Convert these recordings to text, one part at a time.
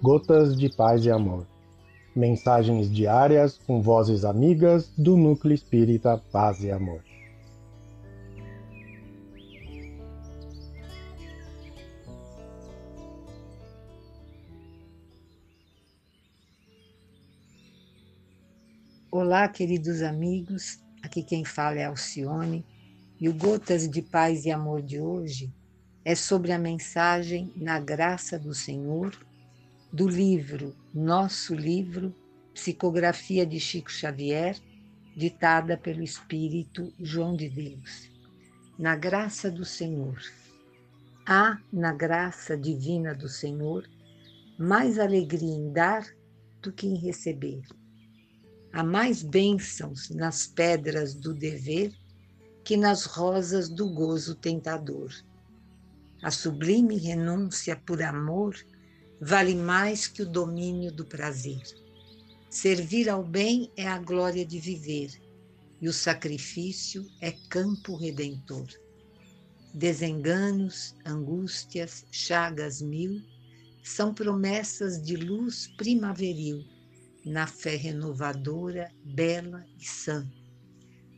Gotas de Paz e Amor. Mensagens diárias com vozes amigas do Núcleo Espírita Paz e Amor. Olá, queridos amigos. Aqui quem fala é Alcione. E o Gotas de Paz e Amor de hoje é sobre a mensagem Na Graça do Senhor, do livro Nosso Livro, Psicografia de Chico Xavier, ditada pelo Espírito João de Deus. Na graça do Senhor. Há na graça divina do Senhor mais alegria em dar do que em receber. Há mais bênçãos nas pedras do dever que nas rosas do gozo tentador. A sublime renúncia por amor vale mais que o domínio do prazer. Servir ao bem é a glória de viver, e o sacrifício é campo redentor. Desenganos, angústias, chagas mil são promessas de luz primaveril na fé renovadora, bela e sã.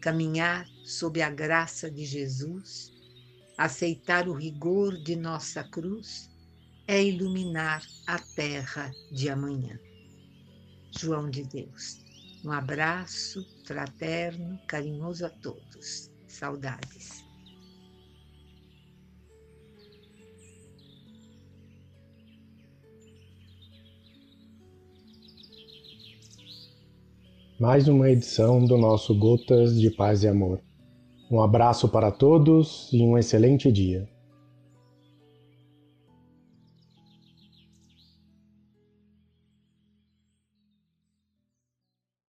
Caminhar sob a graça de Jesus Aceitar o rigor de nossa cruz é iluminar a terra de amanhã. João de Deus. Um abraço fraterno, carinhoso a todos. Saudades. Mais uma edição do nosso Gotas de Paz e Amor. Um abraço para todos e um excelente dia.